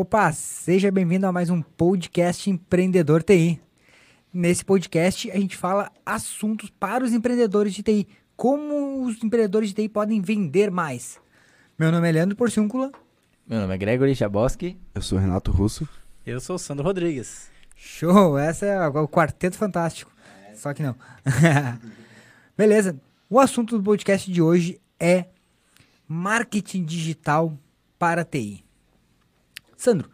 Opa, seja bem-vindo a mais um podcast Empreendedor TI. Nesse podcast a gente fala assuntos para os empreendedores de TI, como os empreendedores de TI podem vender mais. Meu nome é Leandro Porciúncula. Meu nome é Gregory Chaboski. Eu sou Renato Russo. Eu sou o Sandro Rodrigues. Show, essa é o quarteto fantástico. Só que não. Beleza. O assunto do podcast de hoje é marketing digital para TI. Sandro,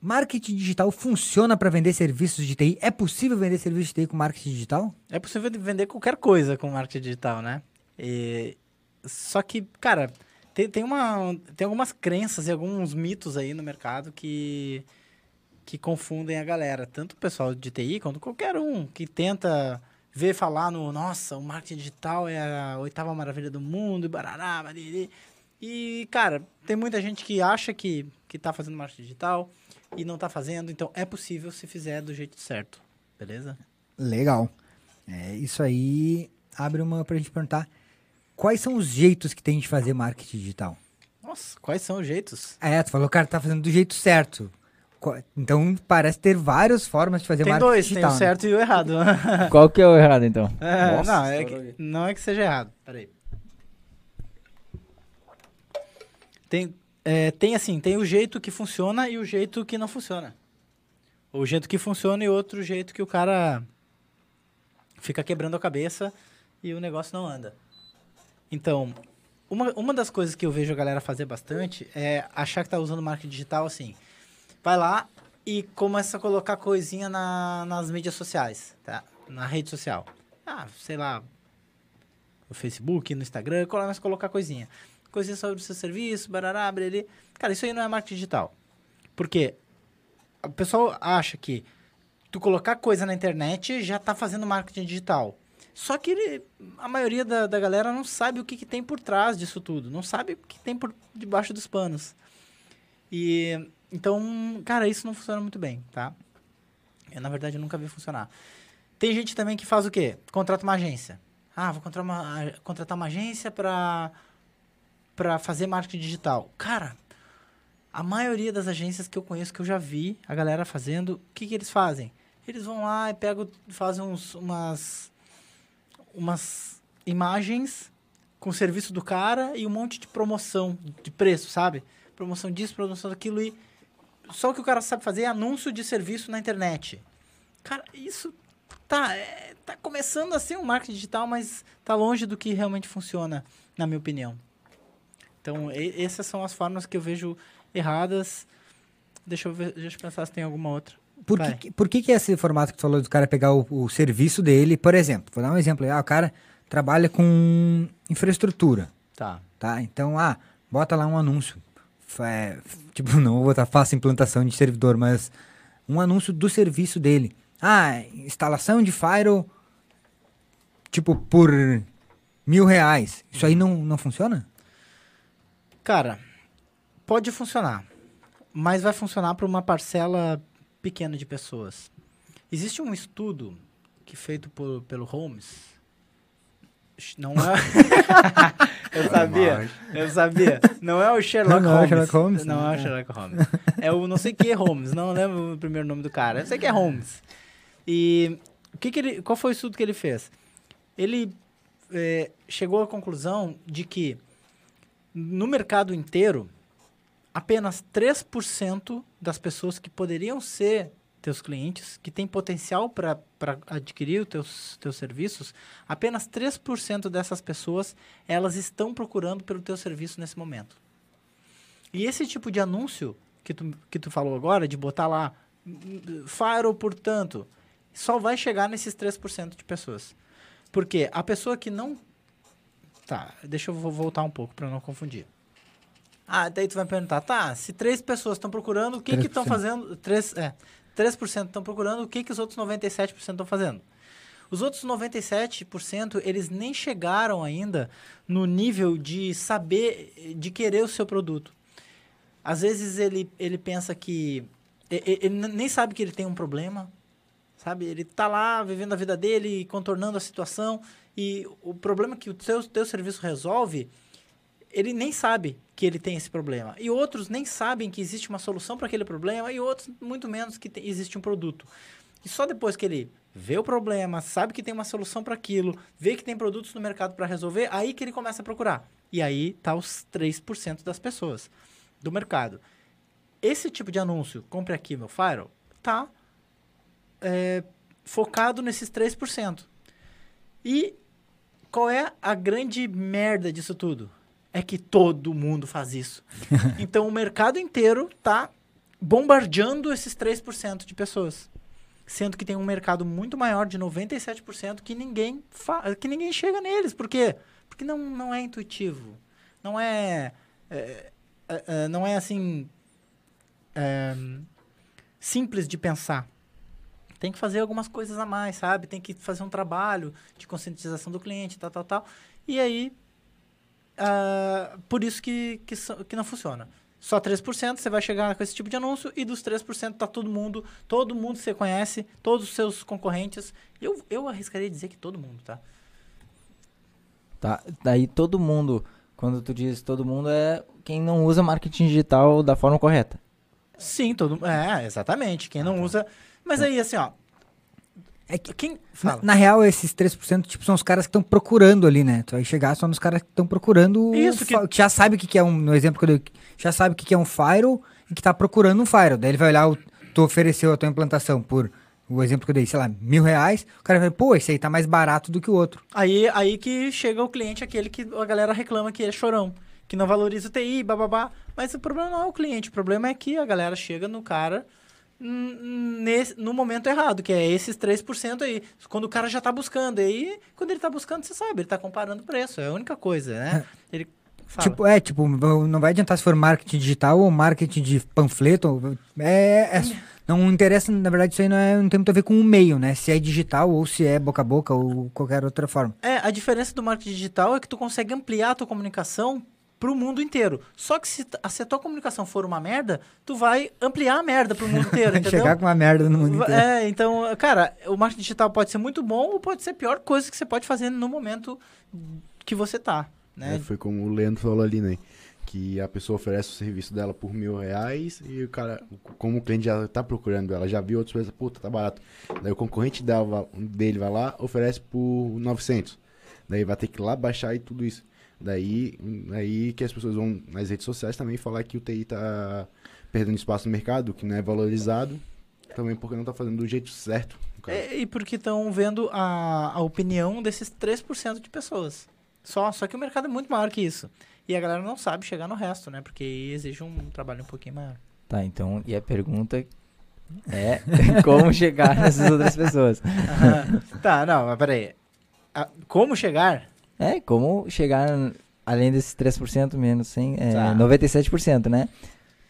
marketing digital funciona para vender serviços de TI? É possível vender serviços de TI com marketing digital? É possível vender qualquer coisa com marketing digital, né? E... Só que, cara, tem, tem, uma, tem algumas crenças e alguns mitos aí no mercado que, que confundem a galera. Tanto o pessoal de TI quanto qualquer um que tenta ver falar no nossa, o marketing digital é a oitava maravilha do mundo, e barará, bariri. E, cara, tem muita gente que acha que, que tá fazendo marketing digital e não tá fazendo, então é possível se fizer do jeito certo, beleza? Legal. É, isso aí abre uma pra gente perguntar quais são os jeitos que tem de fazer marketing digital? Nossa, quais são os jeitos? É, tu falou que o cara tá fazendo do jeito certo. Então parece ter várias formas de fazer tem marketing dois, digital. Tem o certo né? e o errado. Qual que é o errado, então? É, Nossa, não, é que, não é que seja errado. Peraí. Tem, é, tem assim, tem o jeito que funciona e o jeito que não funciona. O jeito que funciona e outro jeito que o cara fica quebrando a cabeça e o negócio não anda. Então, uma, uma das coisas que eu vejo a galera fazer bastante é achar que tá usando marketing digital assim. Vai lá e começa a colocar coisinha na, nas mídias sociais, tá? Na rede social. Ah, sei lá, no Facebook, no Instagram, começa a colocar coisinha coisinha sobre o seu serviço, barará, brerê. Cara, isso aí não é marketing digital. Porque o pessoal acha que tu colocar coisa na internet já tá fazendo marketing digital. Só que ele, a maioria da, da galera não sabe o que, que tem por trás disso tudo. Não sabe o que tem por debaixo dos panos. E então, cara, isso não funciona muito bem, tá? Eu, na verdade, nunca vi funcionar. Tem gente também que faz o quê? Contrata uma agência. Ah, vou contratar uma, contratar uma agência para para fazer marketing digital? Cara, a maioria das agências que eu conheço, que eu já vi a galera fazendo, o que, que eles fazem? Eles vão lá e pegam, fazem uns, umas, umas imagens com o serviço do cara e um monte de promoção de preço, sabe? Promoção disso, promoção daquilo e só o que o cara sabe fazer é anúncio de serviço na internet. Cara, isso tá, é, tá começando a ser um marketing digital, mas tá longe do que realmente funciona, na minha opinião. Então, e, essas são as formas que eu vejo erradas. Deixa eu, ver, deixa eu pensar se tem alguma outra. Por que, por que, que é esse formato que tu falou do cara pegar o, o, serviço dele, por exemplo, vou dar um exemplo aí, ah, o cara trabalha com infraestrutura. Tá. Tá, então, ah, bota lá um anúncio. É, tipo, não vou botar fácil implantação de servidor, mas um anúncio do serviço dele. Ah, instalação de Firewall, tipo, por mil reais. Isso aí não, não funciona? Cara, pode funcionar, mas vai funcionar para uma parcela pequena de pessoas. Existe um estudo que feito por, pelo Holmes. Não é. eu sabia, eu sabia. Não é o Sherlock não, Holmes. Não é o Sherlock Holmes. Não é o Sherlock Holmes. É o não sei que Holmes. Não lembro o primeiro nome do cara. Eu sei que é Holmes. E o que, que ele, qual foi o estudo que ele fez? Ele é, chegou à conclusão de que no mercado inteiro, apenas 3% das pessoas que poderiam ser teus clientes, que têm potencial para adquirir os teus, teus serviços, apenas 3% dessas pessoas, elas estão procurando pelo teu serviço nesse momento. E esse tipo de anúncio que tu, que tu falou agora, de botar lá, Faro, portanto, só vai chegar nesses 3% de pessoas. Porque a pessoa que não Tá, deixa eu voltar um pouco para não confundir. Ah, daí tu vai perguntar, tá, se três pessoas estão procurando, o que que estão fazendo? Três, é, 3% estão procurando, o que que os outros 97% estão fazendo? Os outros 97%, eles nem chegaram ainda no nível de saber, de querer o seu produto. Às vezes ele, ele pensa que... Ele, ele nem sabe que ele tem um problema, sabe? Ele tá lá vivendo a vida dele, contornando a situação, e o problema que o teu, teu serviço resolve, ele nem sabe que ele tem esse problema. E outros nem sabem que existe uma solução para aquele problema, e outros muito menos que te- existe um produto. E só depois que ele vê o problema, sabe que tem uma solução para aquilo, vê que tem produtos no mercado para resolver, aí que ele começa a procurar. E aí tá os 3% das pessoas do mercado. Esse tipo de anúncio, compre aqui meu Firewall, tá é, focado nesses 3%. E qual é a grande merda disso tudo? É que todo mundo faz isso. então o mercado inteiro tá bombardeando esses 3% de pessoas. Sendo que tem um mercado muito maior de 97% que ninguém que ninguém chega neles. Por quê? Porque não, não é intuitivo. Não é, é, é, é, não é assim é, simples de pensar. Tem que fazer algumas coisas a mais, sabe? Tem que fazer um trabalho de conscientização do cliente, tal, tal, tal. E aí, ah, por isso que, que, que não funciona. Só 3% você vai chegar com esse tipo de anúncio e dos 3% tá todo mundo, todo mundo você conhece, todos os seus concorrentes. Eu, eu arriscaria dizer que todo mundo, tá? Tá, daí todo mundo, quando tu diz todo mundo, é quem não usa marketing digital da forma correta. Sim, todo É, exatamente. Quem não usa. Mas aí, assim, ó. É que, Quem. na, Fala. na real, esses 3% tipo, são os caras que estão procurando ali, né? Tu vai chegar só nos caras que estão procurando. o Isso, que- que já sabe o que, que é um. No exemplo que eu dei, já sabe o que, que é um firewall e que tá procurando um firewall. Daí ele vai olhar, o, tu ofereceu a tua implantação por. O exemplo que eu dei, sei lá, mil reais. O cara vai, pô, esse aí tá mais barato do que o outro. Aí, aí que chega o cliente, aquele que a galera reclama que é chorão, que não valoriza o TI, bababá. Mas o problema não é o cliente, o problema é que a galera chega no cara nesse, no momento errado, que é esses 3% aí. Quando o cara já tá buscando. Aí, quando ele tá buscando, você sabe, ele tá comparando preço. É a única coisa, né? Ele fala. Tipo, é, tipo, não vai adiantar se for marketing digital ou marketing de panfleto. ou- É, é- não interessa, na verdade, isso aí não, é, não tem muito a ver com o meio, né? Se é digital ou se é boca a boca ou qualquer outra forma. É, a diferença do marketing digital é que tu consegue ampliar a tua comunicação pro mundo inteiro. Só que se, se a tua comunicação for uma merda, tu vai ampliar a merda pro mundo inteiro, entendeu? Chegar com uma merda no mundo inteiro. É, então, cara, o marketing digital pode ser muito bom ou pode ser a pior coisa que você pode fazer no momento que você tá, né? É, foi como o Leandro falou ali, né? Que a pessoa oferece o serviço dela por mil reais e o cara, como o cliente já tá procurando ela, já viu outros preços, puta, tá barato. Daí o concorrente dela, dele vai lá, oferece por 900. Daí vai ter que ir lá baixar e tudo isso. Daí, aí que as pessoas vão nas redes sociais também falar que o TI tá perdendo espaço no mercado, que não é valorizado. Também porque não tá fazendo do jeito certo. É, e porque estão vendo a, a opinião desses 3% de pessoas. Só, só que o mercado é muito maior que isso. E a galera não sabe chegar no resto, né? Porque aí exige um trabalho um pouquinho maior. Tá, então, e a pergunta é como chegar nessas outras pessoas. tá, não, mas peraí. Ah, como chegar? É, como chegar além desses 3% menos 100, é, Tá. 97%, né?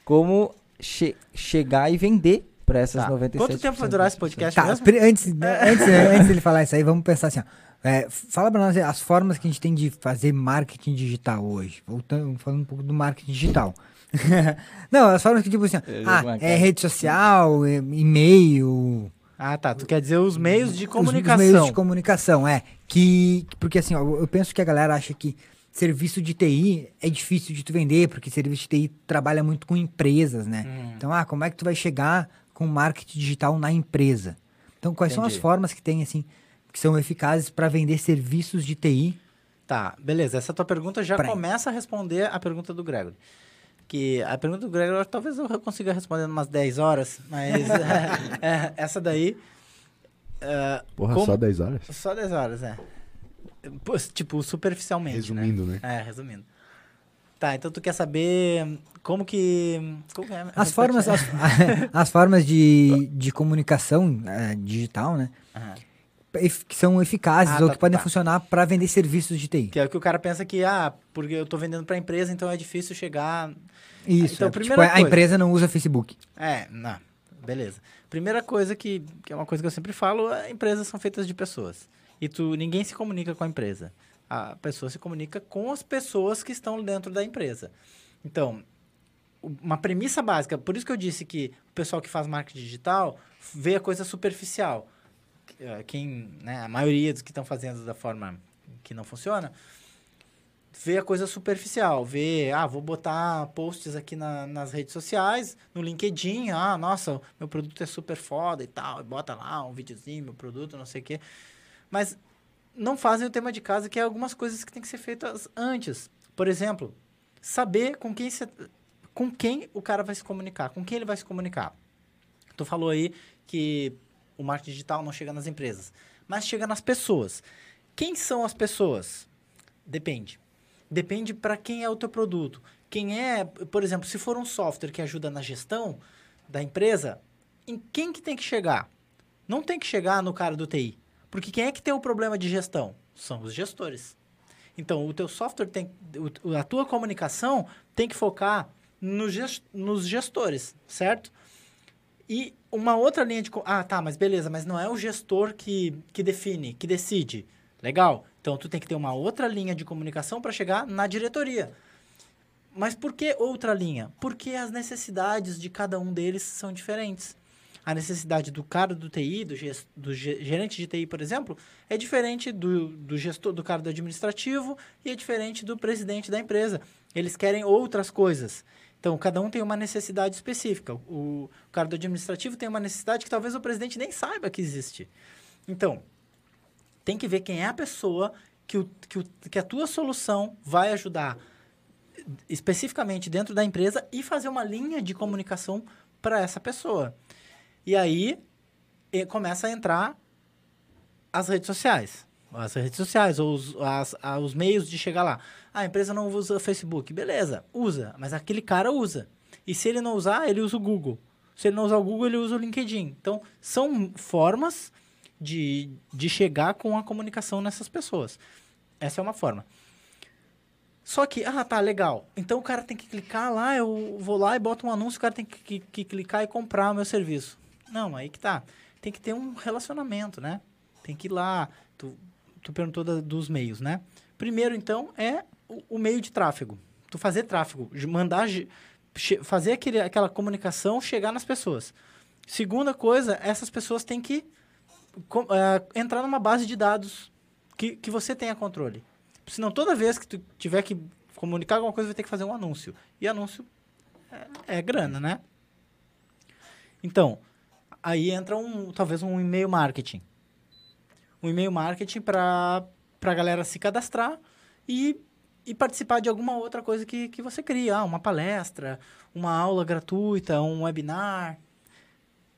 Como che- chegar e vender para essas Tá. 97%. Quanto tempo vai durar esse podcast Tá, mesmo? antes, antes, antes dele falar isso aí, vamos pensar assim, ó. É, fala pra nós as formas que a gente tem de fazer marketing digital hoje. Voltando, falando um pouco do marketing digital. Não, as formas que, tipo assim, Eu ah, é rede social, é e-mail, Ah, tá. Tu quer dizer os meios de comunicação. Os meios de comunicação, é. Que, porque assim, ó, eu penso que a galera acha que serviço de TI é difícil de tu vender, porque serviço de TI trabalha muito com empresas, né? Hum. Então, ah, como é que tu vai chegar com marketing digital na empresa? Então, quais são as Entendi. formas que tem, assim, que são eficazes para vender serviços de TI? Tá, beleza. Essa tua pergunta já Peraí. começa a responder a pergunta do Gregory. Que a pergunta do Gregory talvez eu consiga responder em umas 10 horas, mas é, é, essa daí. é, Porra, como- só 10 horas? Só 10 horas, é. Tipo, superficialmente. Resumindo, né? É, resumindo. Tá, então tu quer saber como que. Como que é? As formas, as, as formas de, de comunicação é, digital, né? Aham. Que são eficazes Ah, ou tá, que podem tá. funcionar para vender serviços de TI. Que é o que o cara pensa que, ah, porque eu tô vendendo pra empresa, então é difícil chegar. Isso, Então, é, primeira tipo, a coisa. empresa não usa Facebook. É, não. Beleza. Primeira coisa que, que é uma coisa que eu sempre falo, é, empresas são feitas de pessoas. E tu, ninguém se comunica com a empresa. A pessoa se comunica com as pessoas que estão dentro da empresa. Então, uma premissa básica, por isso que eu disse que o pessoal que faz marketing digital vê a coisa superficial. Eh, Quem, né, a maioria dos que estão fazendo da forma que não funciona, vê a coisa superficial, vê, ah, vou botar posts aqui na- nas redes sociais, no LinkedIn, ah, nossa, meu produto é super foda e tal, e bota lá um videozinho, meu produto, não sei o quê. Mas não fazem o tema de casa, que é algumas coisas que tem que ser feitas antes. Por exemplo, saber com quem, você, com quem o cara vai se comunicar, com quem ele vai se comunicar. Tu falou aí que o marketing digital não chega nas empresas, mas chega nas pessoas. Quem são as pessoas? Depende. Depende para quem é o teu produto. Quem é, por exemplo, se for um software que ajuda na gestão da empresa, em quem que tem que chegar? Não tem que chegar no cara do TI. Porque quem é que tem o problema de gestão? São os gestores. Então, o teu software tem... A tua comunicação tem que focar no ges- nos gestores, certo? E uma outra linha de... Ah, tá, mas beleza, mas não é o gestor que, que define, que decide. Legal. Então, tu tem que ter uma outra linha de comunicação para chegar na diretoria. Mas por que outra linha? Porque as necessidades de cada um deles são diferentes. A necessidade do cara do TI, do, do ge- gerente de TI, por exemplo, é diferente do, do gestor, do cara do administrativo e é diferente do presidente da empresa. Eles querem outras coisas. Então, cada um tem uma necessidade específica. O, o cara do administrativo tem uma necessidade que talvez o presidente nem saiba que existe. Então, tem que ver quem é a pessoa que, o, que, o, que a tua solução vai ajudar especificamente dentro da empresa e fazer uma linha de comunicação para essa pessoa. E aí e começa a entrar as redes sociais. As redes sociais, ou os, as- os meios de chegar lá. Ah, a empresa não usa Facebook. Beleza, usa. Mas aquele cara usa. E se ele não usar, ele usa o Google. Se ele não usar o Google, ele usa o LinkedIn. Então, são formas de, de chegar com a comunicação nessas pessoas. Essa é uma forma. Só que, ah, tá, legal. Então o cara tem que clicar lá, eu vou lá e boto um anúncio, o cara tem que, que- que clicar e comprar o meu serviço. Não, aí que tá. Tem que ter um relacionamento, né? Tem que ir lá. Tu, tu perguntou da- dos meios, né? Primeiro, então, é o, o meio de tráfego. Tu fazer tráfego, mandar, fazer aquele, aquela comunicação chegar nas pessoas. Segunda coisa, essas pessoas têm que com- eh, entrar numa base de dados que, que você tenha controle. Senão, toda vez que tu tiver que comunicar alguma coisa, vai ter que fazer um anúncio. E anúncio é, é grana, né? Então, aí entra um, talvez um e-mail marketing. Um e-mail marketing para a galera se cadastrar e, e participar de alguma outra coisa que, que você cria. Ah, uma palestra, uma aula gratuita, um webinar.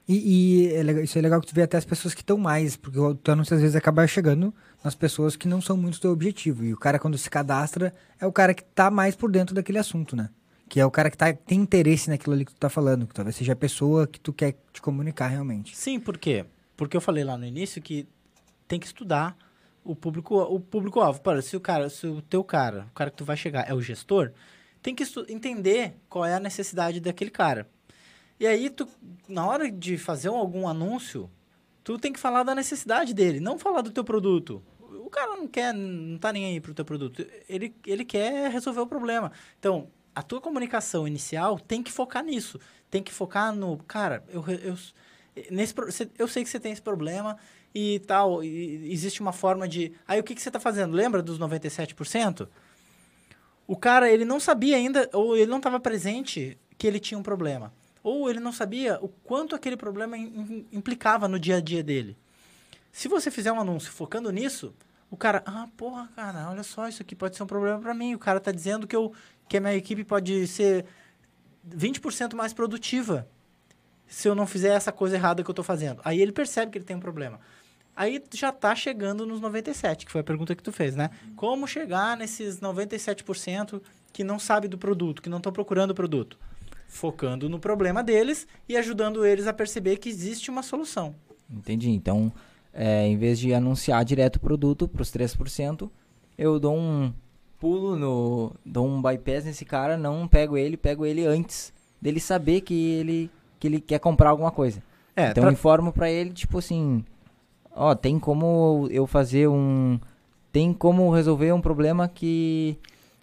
E, e é legal- isso é legal que tu vê até as pessoas que estão mais, porque o teu anúncio às vezes acaba chegando nas pessoas que não são muito teu objetivo. E o cara, quando se cadastra, é o cara que tá mais por dentro daquele assunto, né? Que é o cara que tá, tem interesse naquilo ali que tu tá falando, que talvez seja a pessoa que tu quer te comunicar realmente. Sim, por quê? Porque eu falei lá no início que tem que estudar o público o público alvo. Para se o cara, se o teu cara, o cara que tu vai chegar é o gestor, tem que entender qual é a necessidade daquele cara. E aí tu na hora de fazer um- algum anúncio, tu tem que falar da necessidade dele, não falar do teu produto. O cara não quer, não tá nem aí pro teu produto. Ele, ele quer resolver o problema. Então, a tua comunicação inicial tem que focar nisso. Tem que focar no, cara, eu, eu, nesse, eu sei que você tem esse problema e tal, e existe uma forma de... Aí o que, que você está fazendo? Lembra dos 97%? O cara, ele não sabia ainda, ou ele não estava presente que ele tinha um problema. Ou ele não sabia o quanto aquele problema im- im- implicava no dia a dia dele. Se você fizer um anúncio focando nisso, o cara, ah, porra, cara, olha só, isso aqui pode ser um problema para mim. O cara tá dizendo que, eu, que a minha equipe pode ser 20% mais produtiva se eu não fizer essa coisa errada que eu tô fazendo. Aí ele percebe que ele tem um problema. Aí já tá chegando nos 97, que foi a pergunta que tu fez, né? Como chegar nesses 97% que não sabe do produto, que não estão procurando o produto? Focando no problema deles e ajudando eles a perceber que existe uma solução. Entendi. Então, é, em vez de anunciar direto o produto para os 3%, eu dou um pulo no. dou um bypass nesse cara, não pego ele, pego ele antes dele saber que ele, que ele quer comprar alguma coisa. É, então, eu informo para ele, tipo assim: ó, tem como eu fazer um. Tem como resolver um problema que.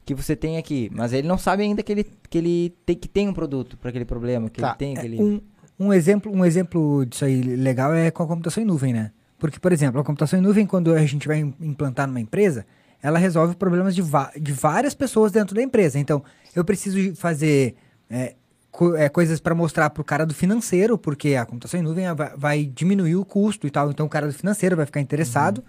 Que você tem aqui, mas ele não sabe ainda que ele, que ele tem, que tem um produto para aquele problema, que Tá, ele tem É, aquele. um, um exemplo, um exemplo disso aí legal é com a computação em nuvem, né? Porque, por exemplo, a computação em nuvem, quando a gente vai im- implantar numa empresa, ela resolve problemas de, de várias pessoas dentro da empresa. Então, eu preciso fazer é, co- é, coisas para mostrar para o cara do financeiro, porque a computação em nuvem vai, vai diminuir o custo e tal. Então, o cara do financeiro vai ficar interessado.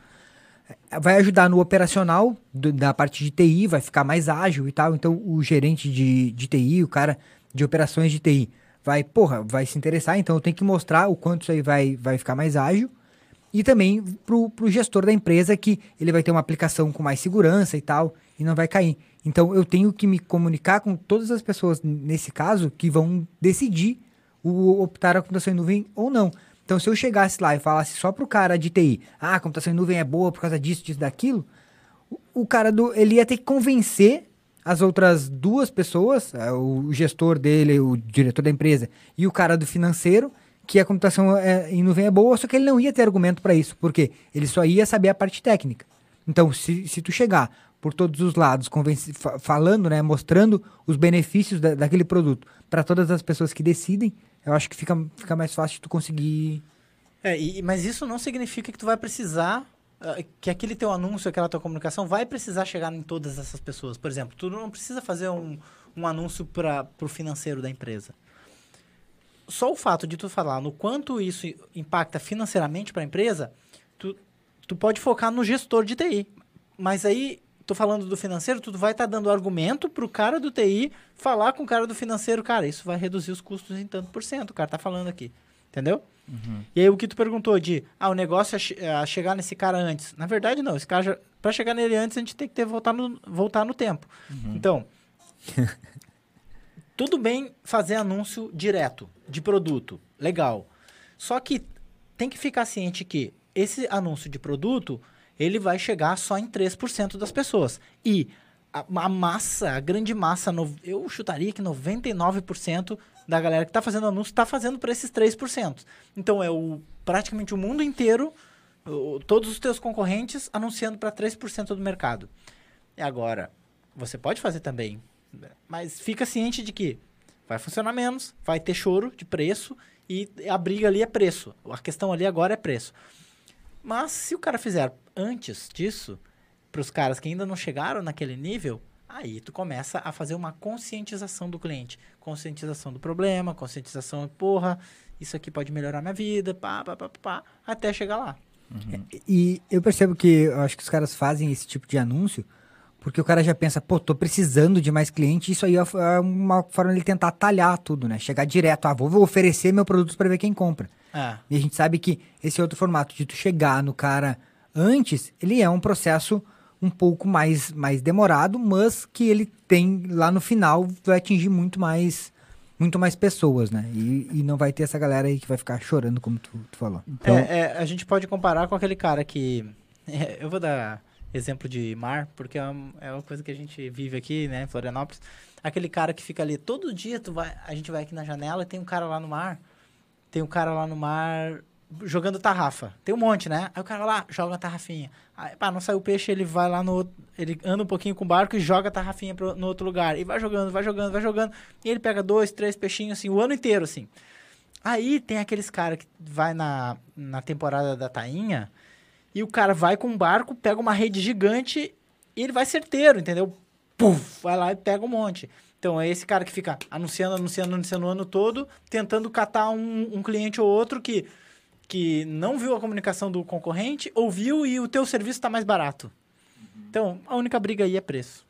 É, Vai ajudar no operacional do- da parte de TI, vai ficar mais ágil e tal. Então, o gerente de, de TI, o cara de operações de TI, vai, porra, vai se interessar. Então, eu tenho que mostrar o quanto isso aí vai, vai ficar mais ágil. E também pro, pro gestor da empresa que ele vai ter uma aplicação com mais segurança e tal, e não vai cair. Então eu tenho que me comunicar com todas as pessoas, nesse caso, que vão decidir o optar a computação em nuvem ou não. Então se eu chegasse lá e falasse só pro cara de TI, ah, a computação em nuvem é boa por causa disso, disso, daquilo, o- cara do. ele ia ter que convencer as outras duas pessoas, eh, o gestor dele, o diretor da empresa e o cara do financeiro, que a computação é- em nuvem é boa, só que ele não ia ter argumento para isso, porque ele só ia saber a parte técnica. Então, se, se tu chegar por todos os lados, falando, né, mostrando os benefícios da- daquele produto para todas as pessoas que decidem, eu acho que fica, fica mais fácil tu conseguir. É, e- mas isso não significa que tu vai precisar, ah, que aquele teu anúncio, aquela tua comunicação vai precisar chegar em todas essas pessoas. Por exemplo, tu não precisa fazer um, um anúncio para o financeiro da empresa. Só o fato de tu falar no quanto isso impacta financeiramente para a empresa, tu, tu pode focar no gestor de TI. Mas aí, tô falando do financeiro, tu vai estar dando argumento pro cara do TI falar com o cara do financeiro, cara, isso vai reduzir os custos em tanto por cento, o cara tá falando aqui. Entendeu? E aí o que tu perguntou de, ah, o negócio é, che- é chegar nesse cara antes. Na verdade, não. Esse cara, já, pra chegar nele antes, a gente tem que ter voltar no, voltar no tempo. Então, tudo bem fazer anúncio direto de produto. Legal. Só que tem que ficar ciente que esse anúncio de produto, ele vai chegar só em 3% das pessoas. E a, a massa, a grande massa, no- eu chutaria que 99% da galera que está fazendo anúncio está fazendo para esses 3%. Então é o, praticamente o mundo inteiro, o- todos os teus concorrentes anunciando para 3% do mercado. E agora, você pode fazer também, mas fica ciente de que vai funcionar menos, vai ter choro de preço e a briga ali é preço. A questão ali agora é preço. Mas se o cara fizer antes disso, para os caras que ainda não chegaram naquele nível, aí tu começa a fazer uma conscientização do cliente. Conscientização do problema, conscientização, porra, isso aqui pode melhorar minha vida, pá, pá, pá, pá, pá, até chegar lá. E eu percebo que eu acho que os caras fazem esse tipo de anúncio porque o cara já pensa, pô, tô precisando de mais cliente. Isso aí é é uma forma de tentar talhar tudo, né? Chegar direto, ah, vou vou oferecer meu produto para ver quem compra. É. E a gente sabe que esse outro formato de tu chegar no cara antes, ele é um processo um pouco mais, mais demorado, mas que ele tem lá no final vai atingir muito mais muito mais pessoas, né? E, e não vai ter essa galera aí que vai ficar chorando, como tu, tu falou. Então- É, é, a gente pode comparar com aquele cara que. é, eu vou dar exemplo de mar, porque é uma, é uma coisa que a gente vive aqui, né, em Florianópolis. Aquele cara que fica ali, todo dia tu vai, a gente vai aqui na janela e tem um cara lá no mar. Tem um cara lá no mar jogando tarrafa. Tem um monte, né? Aí o cara lá joga a tarrafinha. Aí, pá, não saiu o peixe, ele vai lá no. outro- Ele anda um pouquinho com o barco e joga a tarrafinha pro, no outro lugar. E vai jogando, vai jogando, vai jogando. E ele pega dois, três peixinhos assim, o ano inteiro, assim. Aí tem aqueles caras que vai na, na temporada da tainha e o cara vai com um barco, pega uma rede gigante e ele vai certeiro, entendeu? Puf, vai lá e pega um monte. Então é esse cara que fica anunciando, anunciando, anunciando o ano todo, tentando catar um, um cliente ou outro que, que não viu a comunicação do concorrente, ouviu e o teu serviço está mais barato. Então a única briga aí é preço.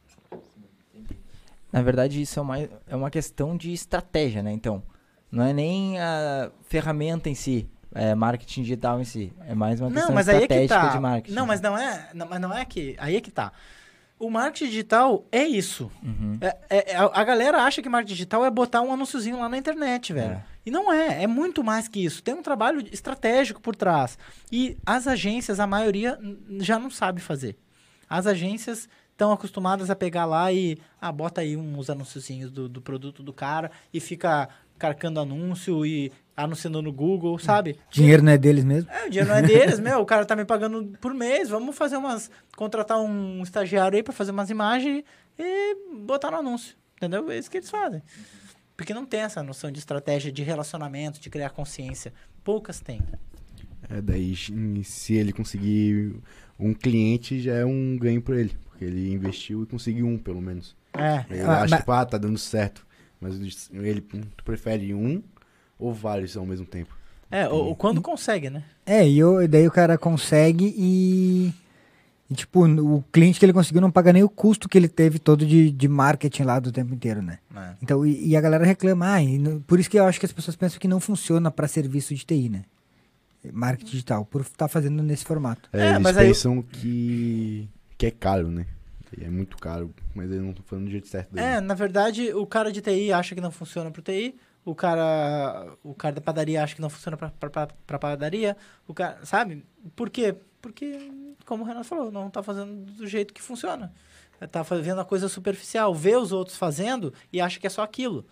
Na verdade, isso é uma, é uma questão de estratégia, né? Então, não é nem a ferramenta em si, é marketing digital em si. É mais uma questão Não, mas aí é que estratégica tá. de marketing. Não, mas não é, não, mas não é que aí é que tá. O marketing digital é isso. Uhum. É- é- é- a galera acha que marketing digital é botar um anúnciozinho lá na internet, velho. É. E não é, é muito mais que isso. Tem um trabalho estratégico por trás. E as agências, a maioria, já não sabe fazer. As agências estão acostumadas a pegar lá e, ah, bota aí uns anunciozinhos do, do produto do cara e fica carcando anúncio e anunciando no Google, sabe? Dinheiro não é deles mesmo? É, o dinheiro não é deles, meu. O cara tá me pagando por mês. Vamos fazer umas. Contratar um estagiário aí pra fazer umas imagens e botar no anúncio. Entendeu? É isso que eles fazem. Porque não tem essa noção de estratégia de relacionamento, de criar consciência. Poucas têm. É, daí se ele conseguir um cliente já é um ganho para ele, porque ele investiu e conseguiu um pelo menos. É. Ele Ah, acha mas- que pá, tá dando certo, mas ele tu prefere um ou vários ao mesmo tempo. É, o, o quando consegue, né? É, e eu- daí o cara consegue e, e, tipo, o cliente que ele conseguiu não paga nem o custo que ele teve todo de, de marketing lá do tempo inteiro, né? É. Então, e, e a galera reclama, ah, e no- por isso que eu acho que as pessoas pensam que não funciona para serviço de TI, né? Marketing digital, por estar fazendo nesse formato. É, É, eles mas aí- pensam que, que é caro, né? E é muito caro, mas eles não falando do jeito certo dele. É, na verdade, o cara de TI acha que não funciona pro TI, o cara, o cara da padaria acha que não funciona pra, pra- pra padaria, o cara, sabe? Por quê? Porque, como o Renato falou, não tá fazendo do jeito que funciona. Tá fazendo a coisa superficial, vê os outros fazendo e acha que é só aquilo.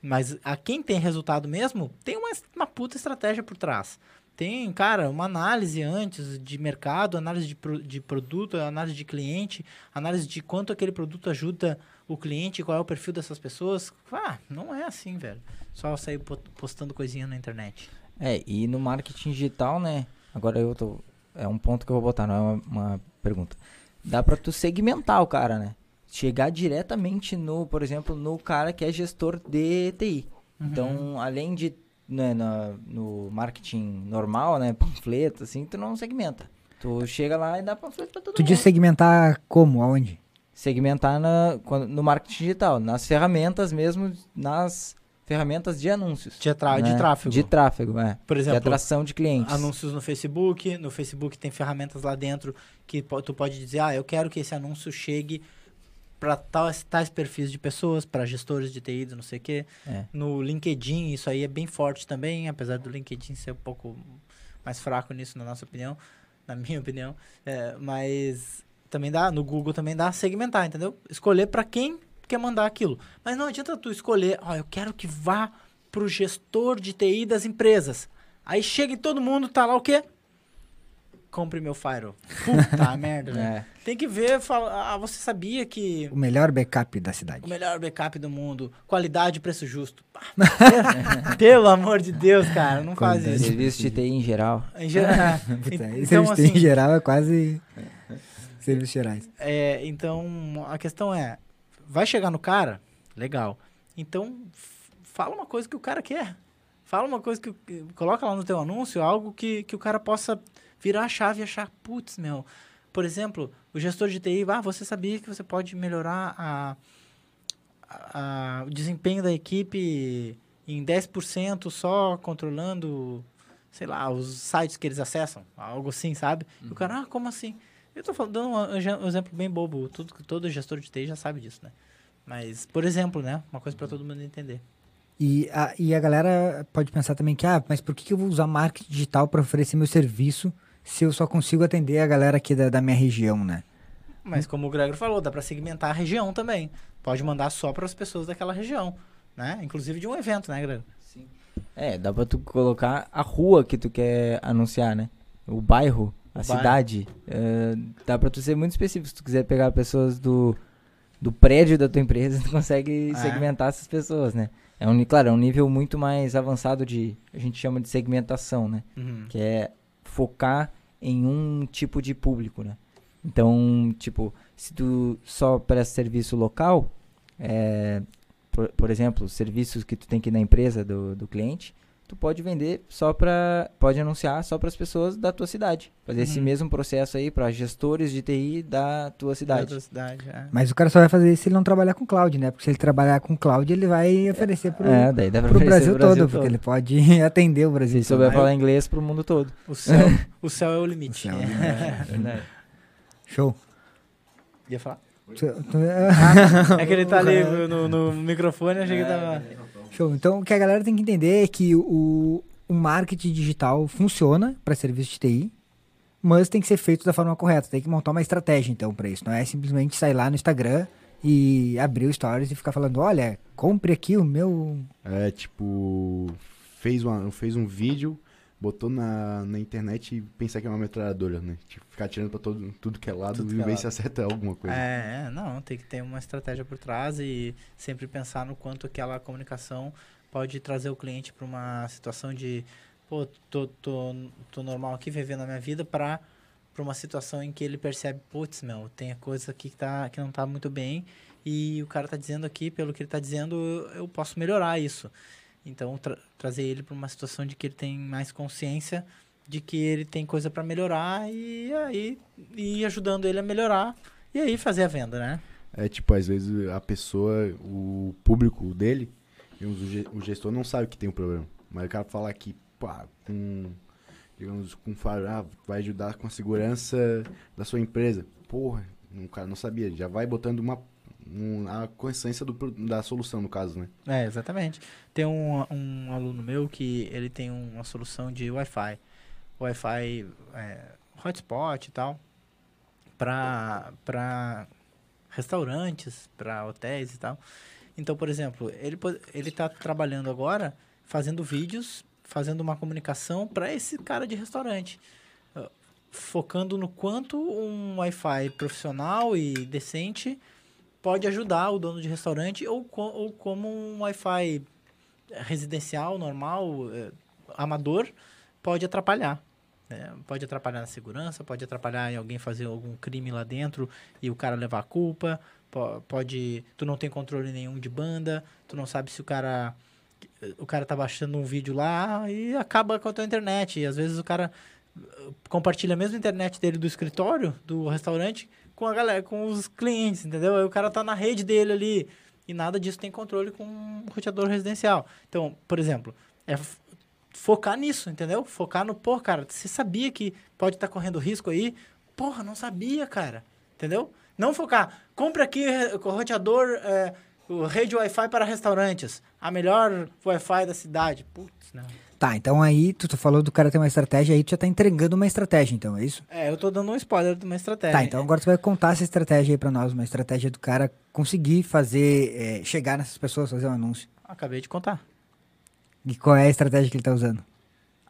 Mas a quem tem resultado mesmo, tem uma, uma puta estratégia por trás. Tem, cara, uma análise antes de mercado, análise de, pro- de produto, análise de cliente, análise de quanto aquele produto ajuda o cliente, qual é o perfil dessas pessoas. Ah, não é assim, velho. Só sair po- postando coisinha na internet. É, e no marketing digital, né? Agora eu tô. É um ponto que eu vou botar, não é uma, uma pergunta. Dá pra tu segmentar o cara, né? Chegar diretamente no, por exemplo, no cara que é gestor de TI. Então, além de né, na- no marketing normal, né? Panfleto, assim, tu não segmenta. Tu chega lá e dá panfleto pra todo Tu mundo. diz segmentar como, aonde? Segmentar na, no marketing digital, nas ferramentas mesmo, nas ferramentas de anúncios. De, tra- de né? tráfego. De tráfego, é. Por de exemplo, atração de clientes. anúncios no Facebook. No Facebook tem ferramentas lá dentro que tu pode dizer, ah, eu quero que esse anúncio chegue para tais, tais perfis de pessoas, para gestores de TI, não sei o quê. É. No LinkedIn, isso aí é bem forte também, apesar do LinkedIn ser um pouco mais fraco nisso, na nossa opinião, na minha opinião. É, mas também dá, no Google também dá segmentar, entendeu? Escolher para quem quer mandar aquilo. Mas não adianta tu escolher, ó, eu quero que vá pro gestor de TI das empresas. Aí chega em todo mundo, tá lá o quê? Compre meu Firewall. Puta merda, velho. É. Tem que ver, fala, ah, você sabia que O melhor backup da cidade. o melhor backup do mundo, qualidade e preço justo. Pá, pelo- amor de Deus, cara, não faz isso. Serviço de TI em geral. Em geral, Puta, então, serviço assim, em geral é quase serviços gerais. é, então a questão é, vai chegar no cara, legal. Então fala uma coisa que o cara quer. Fala uma coisa que que- coloca lá no teu anúncio algo que, que o cara possa virar a chave e achar, putz, meu. Por exemplo, o gestor de TI, ah, você sabia que você pode melhorar a, a- a- o desempenho da equipe em 10% só controlando, sei lá, os sites que eles acessam, algo assim, sabe? E o cara, ah, como assim? Eu tô falando, dando um, um exemplo bem bobo, tudo, todo gestor de TI já sabe disso, né? Mas, por exemplo, né? Uma coisa para todo mundo entender. E a, e a galera pode pensar também que, ah, mas por que que eu vou usar marketing digital para oferecer meu serviço se eu só consigo atender a galera aqui da, da minha região, né? Mas como o Gregor falou, dá para segmentar a região também. Pode mandar só para as pessoas daquela região, né? Inclusive de um evento, né, Gregor? É, dá pra tu colocar a rua que tu quer anunciar, né? O bairro, a O bairro. cidade. É, dá pra tu ser muito específico. Se tu quiser pegar pessoas do, do prédio da tua empresa, tu consegue É. segmentar essas pessoas, né? É um, claro, é um nível muito mais avançado de. A gente chama de segmentação, né? Uhum. que é focar em um tipo de público, né? Então, tipo, se tu só presta serviço local, é, por, por exemplo, serviços que tu tem que ir na empresa do, do cliente, tu pode vender só para, pode anunciar só para as pessoas da tua cidade, fazer esse Uhum. mesmo processo aí para gestores de TI da tua Da cidade. tua cidade, é. Mas o cara só vai fazer isso se ele não trabalhar com cloud, né? Porque se ele trabalhar com cloud, ele vai oferecer pro, É, daí dá pra pro oferecer Brasil, pro todo, porque ele pode atender o Se Brasil ele todo. souber falar inglês pro mundo todo. O céu, o céu é o limite. O céu é o É. Verdade. Show. Ia falar? Tu- É que ele tá ali no, no microfone, achei que tava. Show. Então, o que a galera tem que entender é que o, o marketing digital funciona para serviço de TI, mas tem que ser feito da forma correta. Tem que montar uma estratégia, então, para isso. Não é simplesmente sair lá no Instagram e abrir o Stories e ficar falando: olha, compre aqui o meu. É tipo, fez, uma, fez um vídeo, botou na, na internet e pensar que é uma metralhadora, né? Tipo, ficar atirando pra todo, tudo que é lado Tudo e é ver lado. se acerta alguma coisa. É, é, não, tem que ter uma estratégia por trás e sempre pensar no quanto aquela comunicação pode trazer o cliente para uma situação de pô, tô, tô, tô normal aqui, vivendo a minha vida, pra, pra uma situação em que ele percebe, putz, meu, tem coisa aqui que, tá, que não tá muito bem e o cara tá dizendo aqui, pelo que ele tá dizendo, eu posso melhorar isso. Então, tra trazer ele para uma situação de que ele tem mais consciência de que ele tem coisa para melhorar e aí ir ajudando ele a melhorar e aí fazer a venda, né? É tipo, às vezes a pessoa, o público dele, o gestor não sabe que tem um problema. Mas o cara fala que, pá, com, digamos, com ah, vai ajudar com a segurança da sua empresa. Porra, o cara não sabia, já vai botando uma um, a consciência do, da solução, no caso, né? É, exatamente. Tem um, um aluno meu que ele tem uma solução de Wi-Fi. Wi-Fi é, hotspot e tal. Para restaurantes, para hotéis e tal. Então, por exemplo, ele ele está trabalhando agora fazendo vídeos, fazendo uma comunicação para esse cara de restaurante, focando no quanto um Wi-Fi profissional e decente pode ajudar o dono de restaurante ou, co ou como um Wi-Fi residencial, normal, é, amador, pode atrapalhar. Né? Pode atrapalhar na segurança, pode atrapalhar em alguém fazer algum crime lá dentro e o cara levar a culpa. Pode. Tu não tem controle nenhum de banda, tu não sabe se o cara. O cara tá baixando um vídeo lá e acaba com a tua internet. E às vezes o cara uh, compartilha a mesma internet dele do escritório, do restaurante, com a galera, com os clientes, entendeu? Aí o cara tá na rede dele ali e nada disso tem controle com um roteador residencial. Então, por exemplo, é focar nisso, entendeu? Focar no, pô, cara, você sabia que pode estar tá correndo risco aí? Porra, não sabia, cara. Entendeu? Não focar. Compre aqui o roteador, é, o rede Wi-Fi para restaurantes. A melhor Wi-Fi da cidade. Putz, não. Tá, então aí tu, tu falou do cara ter uma estratégia, aí tu já tá entregando uma estratégia, então, é isso? É, eu tô dando um spoiler de uma estratégia. Tá, então agora tu vai contar essa estratégia aí pra nós, uma estratégia do cara conseguir fazer, é, chegar nessas pessoas, fazer um anúncio. Acabei de contar. E qual é a estratégia que ele tá usando?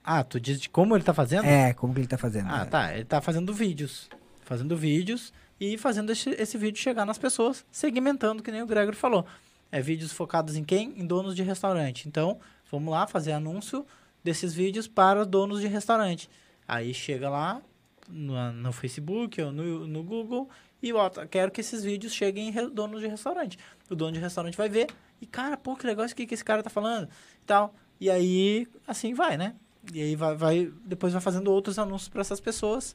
Ah, tu diz de como ele tá fazendo? É, como que ele tá fazendo. Ah, é. tá, ele tá fazendo vídeos. Fazendo vídeos e fazendo esse, esse vídeo chegar nas pessoas, segmentando, que nem o Gregor falou. É vídeos focados em quem? Em donos de restaurante. Então, vamos lá fazer anúncio desses vídeos para donos de restaurante. Aí chega lá no, no Facebook ou no, no Google e bota, quero que esses vídeos cheguem em donos de restaurante. O dono de restaurante vai ver e, cara, pô, que que, que esse cara tá falando e tal. E aí, assim vai, né? E aí vai, vai depois vai fazendo outros anúncios para essas pessoas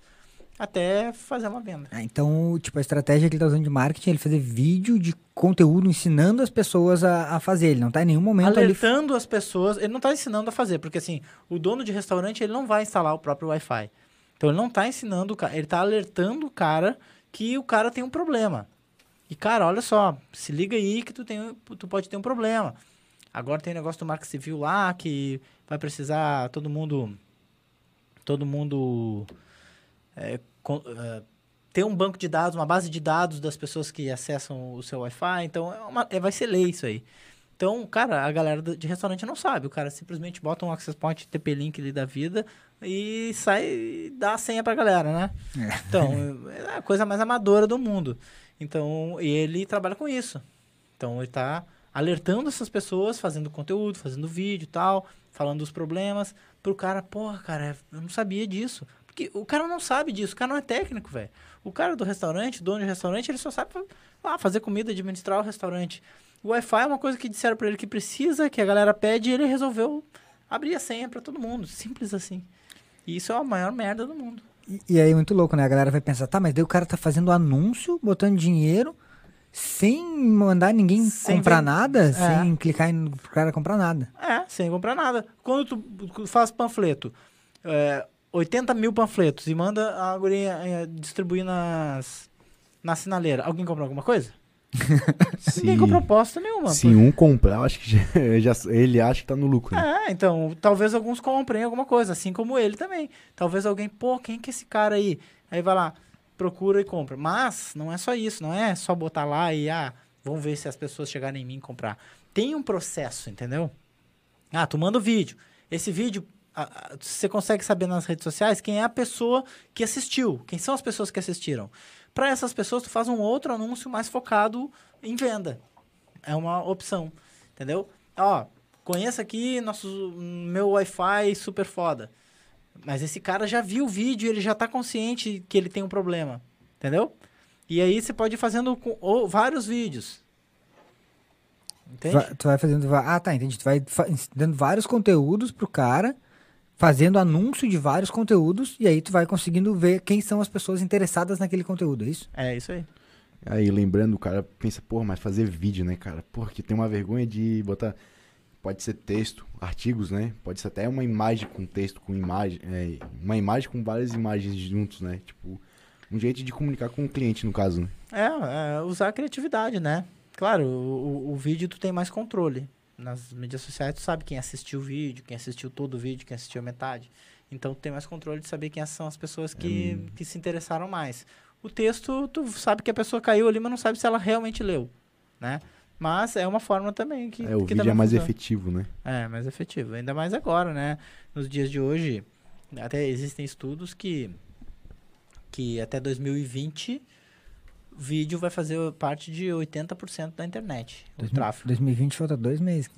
até fazer uma venda. Ah, então, tipo, a estratégia que ele está usando de marketing é ele fazer vídeo de conteúdo ensinando as pessoas a, a fazer. Ele não está em nenhum momento Alertando ali... as pessoas. Ele não está ensinando a fazer, porque assim, o dono de restaurante ele não vai instalar o próprio Wi-Fi. Então ele não está ensinando o cara, ele está alertando o cara que o cara tem um problema. E cara, olha só, se liga aí que tu, tem, tu pode ter um problema. Agora tem o negócio do Marco Civil lá que vai precisar todo mundo todo mundo é, com, é, ter um banco de dados, uma base de dados das pessoas que acessam o seu Wi-Fi. Então, é uma, é, vai ser lei isso aí. Então, cara, a galera de restaurante não sabe. O cara simplesmente bota um access point TP-Link ali da vida e sai e dá a senha pra galera, né? É. Então, é a coisa mais amadora do mundo. Então, ele trabalha com isso. Então, ele tá alertando essas pessoas, fazendo conteúdo, fazendo vídeo e tal, falando dos problemas, pro cara, porra, cara, eu não sabia disso. Porque o cara não sabe disso, o cara não é técnico, velho. O cara do restaurante, dono de restaurante, ele só sabe ah, fazer comida, administrar o restaurante. O Wi-Fi é uma coisa que disseram para ele que precisa, que a galera pede, e ele resolveu abrir a senha para todo mundo. Simples assim. E isso é a maior merda do mundo. E, e aí, muito louco, né? A galera vai pensar, tá, mas daí o cara tá fazendo anúncio, botando dinheiro, sem mandar ninguém sem comprar nada, é. sem clicar no cara comprar nada. É, sem comprar nada. Quando tu faz panfleto, é, 80 mil panfletos e manda a guria é, distribuir nas, na sinaleira, alguém compra alguma coisa? Ninguém comprou proposta nenhuma. Se um comprar, acho que já, já, ele acha que tá no lucro. Né? É, então, talvez alguns comprem alguma coisa, assim como ele também. Talvez alguém, pô, quem que é esse cara aí? Aí vai lá, procura e compra. Mas não é só isso, não é só botar lá e, ah, vamos ver se as pessoas chegarem em mim e comprar. Tem um processo, entendeu? Ah, tu manda o vídeo. Esse vídeo você consegue saber nas redes sociais quem é a pessoa que assistiu, quem são as pessoas que assistiram. Para essas pessoas, tu faz um outro anúncio mais focado em venda. É uma opção, entendeu? Ó, conheça aqui nosso, meu Wi-Fi super foda. Mas esse cara já viu o vídeo, ele já tá consciente que ele tem um problema. Entendeu? E aí você pode ir fazendo com, ou, vários vídeos. Entende? Tu vai fazendo. Ah, tá, entendi. Tu vai dando vários conteúdos pro cara, fazendo anúncio de vários conteúdos, e aí tu vai conseguindo ver quem são as pessoas interessadas naquele conteúdo, é isso? É isso aí. Aí lembrando, o cara pensa, porra, mas fazer vídeo, né, cara? Porra, que tem uma vergonha de botar. Pode ser texto, artigos, né? Pode ser até uma imagem com texto, com imagem. é, uma imagem com várias imagens juntos, né? Tipo, um jeito de comunicar com o cliente, no caso, né? É, é, usar a criatividade, né? Claro, o, o- o vídeo tu tem mais controle. Nas mídias sociais tu sabe quem assistiu o vídeo, quem assistiu todo o vídeo, quem assistiu a metade. Então tu tem mais controle de saber quem são as pessoas que, Hum. que se interessaram mais. O texto, tu sabe que a pessoa caiu ali, mas não sabe se ela realmente leu, né? Mas é uma forma também que É, o que vídeo é mais funciona. efetivo, né? É, mais efetivo. Ainda mais agora, né? Nos dias de hoje, até existem estudos que, que até 2020 vídeo vai fazer parte de 80% da internet, do Dois- tráfego. 2020 falta dois meses.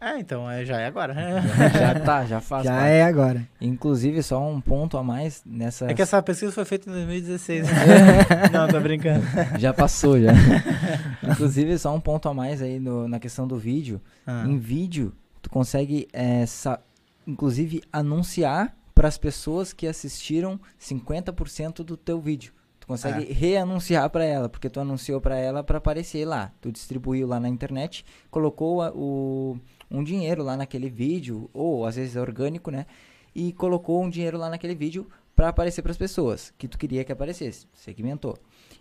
É, É, então, é, já é agora. né? já tá, já faz. Já parte. é agora. Inclusive, só um ponto a mais nessa. É que essa pesquisa foi feita em 2016. né? Não, tô brincando. Já passou, já. Inclusive, só um ponto a mais aí no- na questão do vídeo. Ah. Em vídeo, tu consegue, é, sa- inclusive, anunciar para as pessoas que assistiram 50% do teu vídeo. Tu consegue reanunciar para ela, porque tu anunciou para ela para aparecer lá. Tu distribuiu lá na internet, colocou a- o, um dinheiro lá naquele vídeo, ou às vezes é orgânico, né? E colocou um dinheiro lá naquele vídeo para aparecer para as pessoas que tu queria que aparecesse. Segmentou.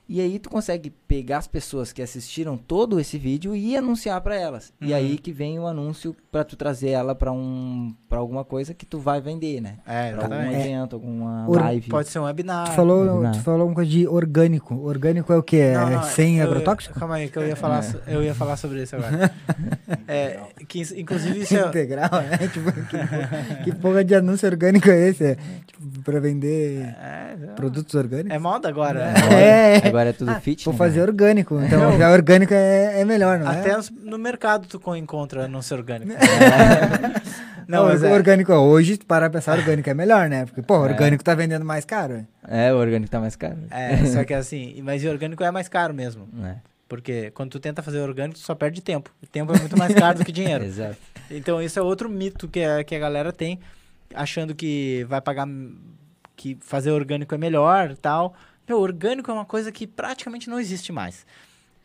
E aí tu consegue pegar as pessoas que assistiram todo esse vídeo e anunciar para elas. E Uhum. aí que vem o anúncio para tu trazer ela para um para alguma coisa que tu vai vender, né? É, Pra algum exatamente. evento, alguma Or- live. Pode ser um webinar. Tu falou, webinar. tu falou uma coisa de orgânico. Orgânico é o quê? Não, é não, sem eu- agrotóxico? Calma aí, que eu ia falar, so- eu ia falar sobre isso agora. É, que, inclusive, isso é, Integral, né? Tipo, que, que porra de anúncio orgânico é esse? É, tipo, pra vender é, produtos orgânicos? é moda agora. né? É. Agora é tudo Ah, fit. Vou né, fazer orgânico. Então, Não. já orgânico é, é melhor, não Até é? os- no mercado tu co- encontra anúncio orgânico. Não, Não, mas é, orgânico, hoje, para pensar, orgânico é melhor, né? Porque, pô, orgânico tá vendendo mais caro. É, o orgânico tá mais caro. é, só que assim, mas o orgânico é mais caro mesmo. É, Porque quando tu tenta fazer orgânico, tu só perde tempo. O tempo é muito mais caro do que dinheiro. exato. Então isso é outro mito que a, que a galera tem, achando que vai pagar, que fazer orgânico é melhor e tal. Meu, orgânico é uma coisa que praticamente não existe mais.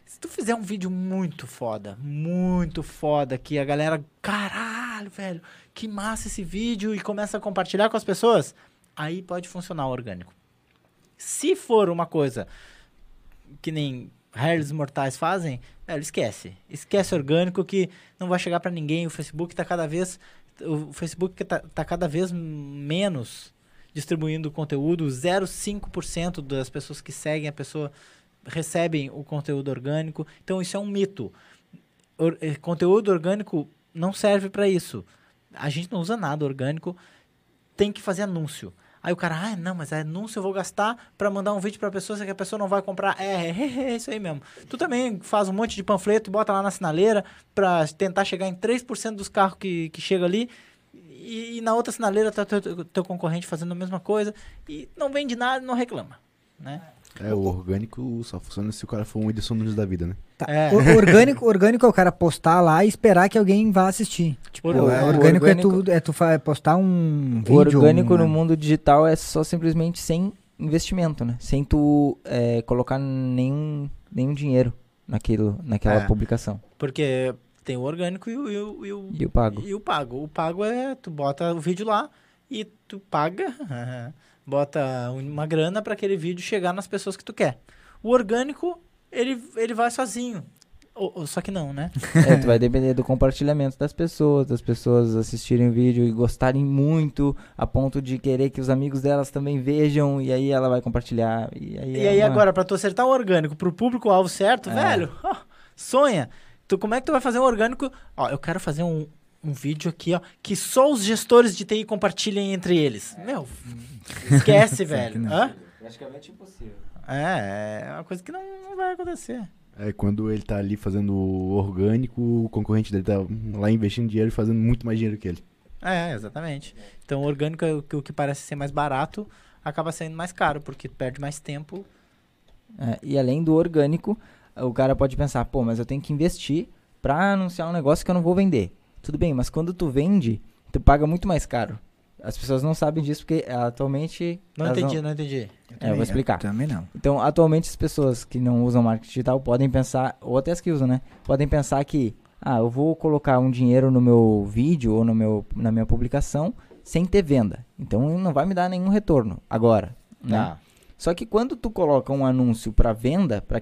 Se tu fizer um vídeo muito foda, muito foda, que a galera, caralho, velho, que massa esse vídeo, e começa a compartilhar com as pessoas, aí pode funcionar o orgânico. Se for uma coisa que nem Harris Mortais fazem, velho, esquece. Esquece orgânico que não vai chegar pra ninguém. O Facebook tá cada vez. O Facebook tá, tá cada vez menos distribuindo conteúdo. 0,5% das pessoas que seguem a pessoa recebem o conteúdo orgânico. Então isso é um mito. Or- eh, conteúdo orgânico não serve pra isso. A gente não usa nada orgânico, tem que fazer anúncio. Aí o cara, ah, não, mas anúncio eu vou gastar pra mandar um vídeo pra pessoa, se a pessoa não vai comprar. É, é, é, isso aí mesmo. Tu também faz um monte de panfleto, bota lá na sinaleira pra tentar chegar em 3% dos carros que, que chega ali. E, e na outra sinaleira tá teu, teu, concorrente fazendo a mesma coisa. E não vende nada, não reclama. Né? É, o orgânico só funciona se o cara for um Edson Nunes da vida, né? Tá. É. O- orgânico, orgânico é o cara postar lá e esperar que alguém vá assistir. Tipo, Or- é, o orgânico, é orgânico- tu, é tu fa- postar um O vídeo. orgânico uma- no mundo digital é só simplesmente sem investimento, né? Sem tu é, colocar nenhum, nenhum dinheiro naquilo, naquela É. publicação. Porque tem o orgânico e o, e o, e o, E o pago. E o pago. O pago é, tu bota o vídeo lá e tu paga, bota uma grana para aquele vídeo chegar nas pessoas que tu quer. O orgânico, ele, ele vai sozinho. Só que não, né? É, tu vai depender do compartilhamento das pessoas, das pessoas assistirem o vídeo e gostarem muito, a ponto de querer que os amigos delas também vejam, e aí ela vai compartilhar. E aí, E aí uma- agora, para tu acertar o orgânico pro público-alvo certo, É. velho, ó, sonha. Tu, como é que tu vai fazer um orgânico? Ó, eu quero fazer um, um vídeo aqui, ó, que só os gestores de TI compartilhem entre eles. Meu, esquece, velho. Hã? Praticamente impossível. É, é uma coisa que não, não vai acontecer. É quando ele tá ali fazendo o orgânico, o concorrente dele tá lá investindo dinheiro e fazendo muito mais dinheiro que ele. É, exatamente. Então, o orgânico é o que, o que parece ser mais barato, acaba sendo mais caro, porque perde mais tempo. É, e além do orgânico, o cara pode pensar, pô, mas eu tenho que investir pra anunciar um negócio que eu não vou vender. Tudo bem, mas quando tu vende, tu paga muito mais caro. As pessoas não sabem disso porque atualmente. Não entendi, não entendi. É, eu vou explicar. Também não. Então, atualmente as pessoas que não usam marketing digital podem pensar, ou até as que usam, né? Podem pensar que, ah, eu vou colocar um dinheiro no meu vídeo ou no meu, na minha publicação sem ter venda. Então não vai me dar nenhum retorno agora. Né? Tá. Só que quando tu coloca um anúncio para venda, para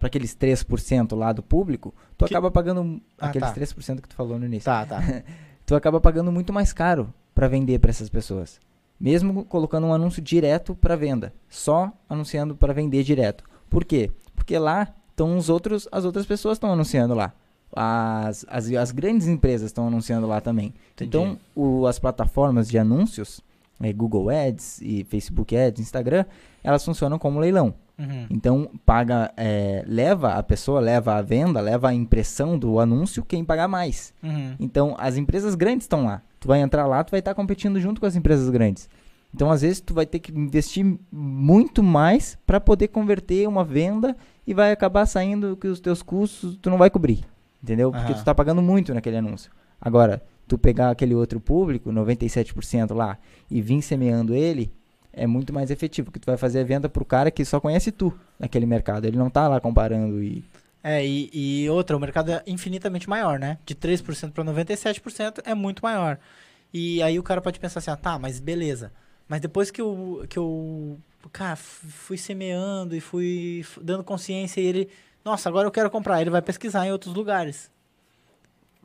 aqueles 3% lá do público, tu Que- acaba pagando Ah, aqueles tá. 3% que tu falou no início. Tá, tá. Tu acaba pagando muito mais caro para vender para essas pessoas. Mesmo colocando um anúncio direto para venda, só anunciando para vender direto. Por quê? Porque lá estão os outros, as outras pessoas estão anunciando lá. As, as, as grandes empresas estão anunciando lá também. Entendi. Então, o- as plataformas de anúncios, eh, Google Ads e Facebook Ads, Instagram, elas funcionam como leilão. Uhum. Então, paga, eh, leva a pessoa, leva a venda, leva a impressão do anúncio quem pagar mais. Uhum. Então, as empresas grandes estão lá. Tu vai entrar lá, tu vai estar competindo junto com as empresas grandes. Então, às vezes, tu vai ter que investir muito mais para poder converter uma venda e vai acabar saindo que os teus custos tu não vai cobrir. Entendeu? Porque Aham. tu tá pagando muito naquele anúncio. Agora, tu pegar aquele outro público, 97% lá, e vir semeando ele, é muito mais efetivo. Porque tu vai fazer a venda pro cara que só conhece tu naquele mercado. Ele não tá lá comparando e É, e, e outra, o mercado é infinitamente maior, né? De 3% para 97% é muito maior. E aí o cara pode pensar assim, ah, tá, mas beleza. Mas depois que eu, que eu cara, fui semeando e fui dando consciência e ele, nossa, agora eu quero comprar, ele vai pesquisar em outros lugares.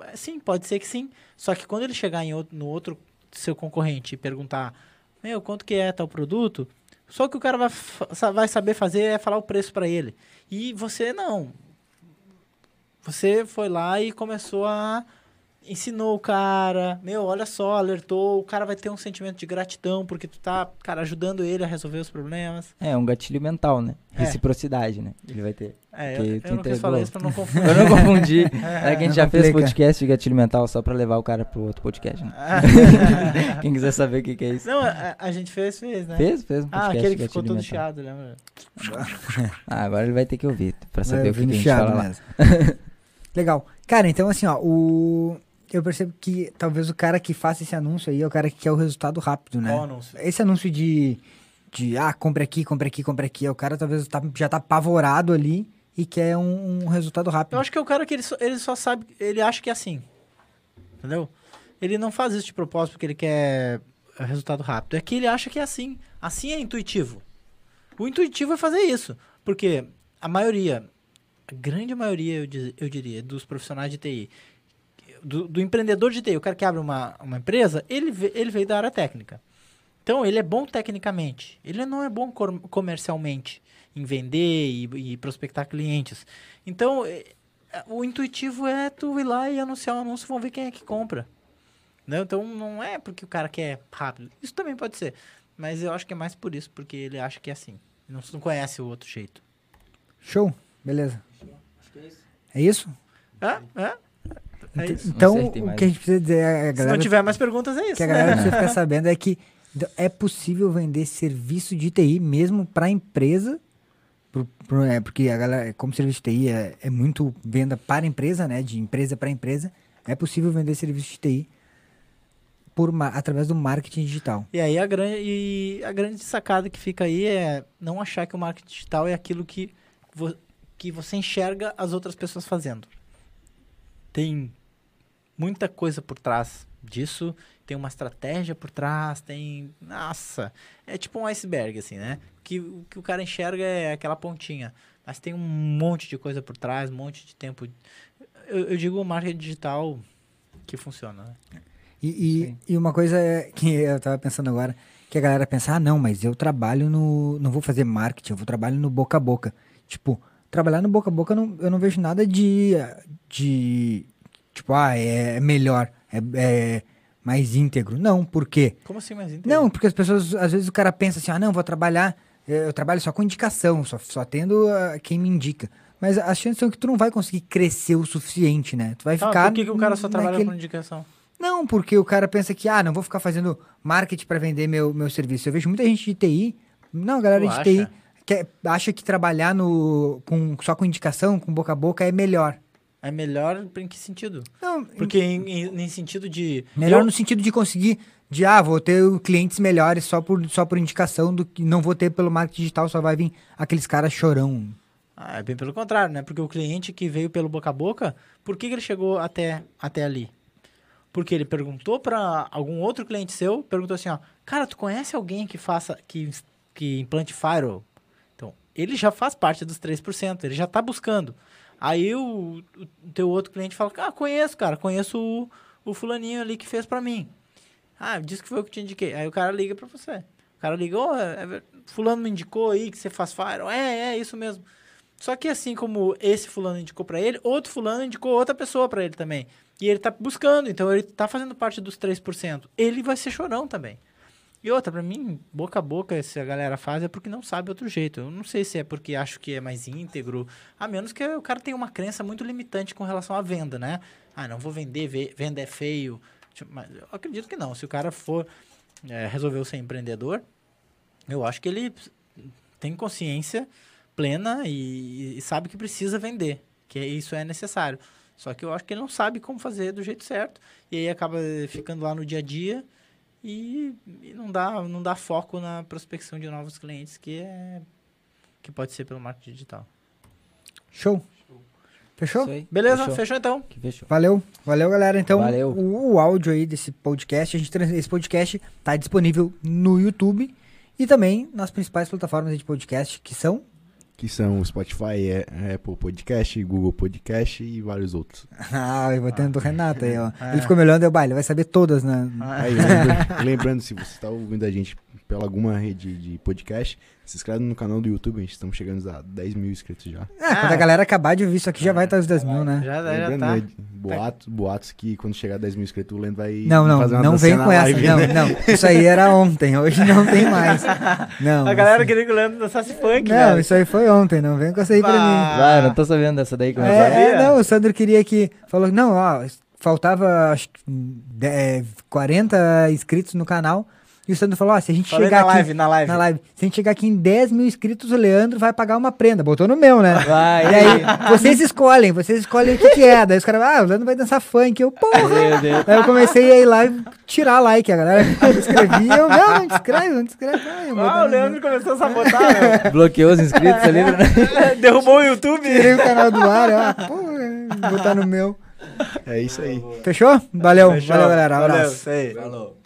É, Sim, pode ser que sim. Só que quando ele chegar em outro, no outro seu concorrente e perguntar, meu, quanto que é tal produto? Só que o cara vai, vai saber fazer é falar o preço para ele. E você não. Você foi lá e começou a ensinou o cara, meu, olha só, alertou, o cara vai ter um sentimento de gratidão porque tu tá, cara, ajudando ele a resolver os problemas. É, um gatilho mental, né? É. Reciprocidade, né? Ele vai ter. É, eu, eu não quis falar isso pra não confundir. Eu não confundi. É, que a gente já fez podcast de gatilho mental só pra levar o cara pro outro podcast, né? Quem quiser saber o que, que é isso. não, a, a gente fez, fez, né? Fez? Fez um Ah, podcast aquele de que ficou todo mental. chiado, lembra? Ah, agora ele vai ter que ouvir pra Vai saber o que, que a gente fala lá. mesmo. Legal. Cara, então assim, ó, o... eu percebo que talvez o cara que faça esse anúncio aí é o cara que quer o resultado rápido, né? Qual anúncio? Esse anúncio de, de ah, compre aqui, compre aqui, compre aqui, é o cara talvez tá- já tá apavorado ali e quer um, um resultado rápido. Eu acho que é o cara que ele só, ele só sabe, ele acha que é assim. Entendeu? Ele não faz isso de propósito porque ele quer resultado rápido. É que ele acha que é assim. Assim é intuitivo. O intuitivo é fazer isso. Porque a maioria, a grande maioria, eu, diz- eu diria, dos profissionais de TI, do, do empreendedor de TI, o cara que abre uma, uma empresa, ele, ele veio da área técnica. Então, ele é bom tecnicamente. Ele não é bom comercialmente, em vender e, e prospectar clientes. Então, eh, o intuitivo é tu ir lá e anunciar um anúncio, vão ver quem é que compra. Né? Então, não é porque o cara quer rápido. Isso também pode ser. Mas eu acho que é mais por isso, porque ele acha que é assim. Não, não conhece o outro jeito. Show, beleza. É isso? É, é. É Ent- isso. Então, o mais que a gente precisa dizer a Se galera, não tiver mais perguntas, é isso. que a né? galera precisa ficar sabendo é que é possível vender serviço de TI mesmo para empresa, pro- pro- é, porque a galera, como serviço de TI é, é muito venda para empresa, né, de empresa para empresa, é possível vender serviço de TI por através do marketing digital. E aí a grande, e a grande sacada que fica aí é não achar que o marketing digital é aquilo que, vo- que você enxerga as outras pessoas fazendo. Tem muita coisa por trás disso, tem uma estratégia por trás, tem. Nossa! É tipo um iceberg, assim, né? Que, o que o cara enxerga é aquela pontinha. Mas tem um monte de coisa por trás, um monte de tempo. Eu, eu digo o marketing digital que funciona, né? E, e, e uma coisa que eu tava pensando agora, que a galera pensa, ah, não, mas eu trabalho no. Não vou fazer marketing, eu vou trabalhar no boca a boca. Tipo, trabalhar no boca a boca eu não, eu não vejo nada de. de tipo, ah, é melhor, é, é mais íntegro. Não, por quê? Como assim mais Não, porque as pessoas, às vezes o cara pensa assim, ah, não, vou trabalhar, eh, eu trabalho só com indicação, só, só tendo ah, quem me indica. Mas as chances são que tu não vai conseguir crescer o suficiente, né? Tu vai Tá, ficar. por que, que o cara só trabalha naquele- com indicação? Não, porque o cara pensa que, ah, não vou ficar fazendo marketing para vender meu, meu serviço. Eu vejo muita gente de TI. Não, galera Tu de acha? TI que acha que trabalhar no, com, só com indicação, com boca a boca, é melhor. É melhor em que sentido? Não, Porque em, em- em sentido de... melhor eu- no sentido de conseguir, de, ah, vou ter clientes melhores só por, só por indicação, do que não vou ter pelo marketing digital, só vai vir aqueles caras chorão. Ah, é bem pelo contrário, né? Porque o cliente que veio pelo boca a boca, por que, que ele chegou até, até ali? Porque ele perguntou para algum outro cliente seu, perguntou assim, ó, cara, tu conhece alguém que faça, que, que implante Firewall? Ele já faz parte dos 3%, ele já tá buscando. Aí o, o teu outro cliente fala, ah, conheço, cara, conheço o, o fulaninho ali que fez para mim. Ah, disse que foi eu que te indiquei. Aí o cara liga para você. O cara liga, ô, é ver- fulano me indicou aí que você faz Firewall. É, é, isso mesmo. Só que assim como esse fulano indicou pra ele, outro fulano indicou outra pessoa pra ele também. E ele tá buscando, então ele tá fazendo parte dos 3%. Ele vai ser chorão também. E outra, pra mim, boca a boca, se a galera faz, é porque não sabe outro jeito. Eu não sei se é porque acho que é mais íntegro, a menos que o cara tenha uma crença muito limitante com relação à venda, né? Ah, não vou vender, ve- venda é feio. Tipo, Mas eu acredito que não. Se o cara for, é, resolveu ser empreendedor, eu acho que ele tem consciência plena e, e sabe que precisa vender, que isso é necessário. Só que eu acho que ele não sabe como fazer do jeito certo e aí acaba ficando lá no dia a dia e, e não dá não dá foco na prospecção de novos clientes que é que pode ser pelo marketing digital. Show. Fechou? Beleza, Fechou. fechou então. Que fechou. Valeu, valeu galera. Então, Valeu. O, o áudio aí desse podcast, a gente, trans- esse podcast tá disponível no YouTube e também nas principais plataformas de podcast, que são. Que são o Spotify, é- Apple Podcast, Google Podcast e vários outros. Ah, eu vou tendo do Renato aí, ó. É. Ele ficou me olhando, eu, bah, ele vai saber todas, né? Aí, lembra- lembrando, se você está ouvindo a gente pela alguma rede de podcast, se inscreve no canal do YouTube, a gente estamos chegando a 10 mil inscritos já. Ah, quando a galera acabar de ouvir isso aqui, já vai estar os 10 mil, né? Já, já Lembrando, tá. né, boatos, boatos que quando chegar a 10 mil inscritos, o Lendo vai Não, não, fazer uma não vem com essa. live, Não, né? não. Isso aí era ontem, hoje não tem mais. Não. A galera assim- queria que o Leandro dançasse funk, Não, velho. isso aí foi ontem, não vem com essa aí pra mim. Bah. Ah, eu não tô sabendo dessa daí. Como é, que É, é? é, não, o Sandro queria que. Falou, não, ó, faltava acho que de- é, 40 inscritos no canal. E o Sandro falou, ó, se a gente Falei chegar na aqui. live, na live. Na live. Se a gente chegar aqui em 10 mil inscritos, o Leandro vai pagar uma prenda. Botou no meu, né? Vai. E aí, vocês escolhem, vocês escolhem o que, que é. Daí os caras, ah, o Leandro vai dançar funk. Eu, porra! Meu Deus. Daí eu comecei a ir lá e tirar like. A galera escrevia, eu, não, não descreve, não descreve. Ah, o Leandro começou a sabotar, meu. Bloqueou os inscritos ali. né? Derrubou o YouTube. Tirei o canal do ar, ó. Pô, vou botar no meu. É isso aí. Fechou? Valeu, Fechou. valeu, galera. Valeu, Abraço. aí. Falou.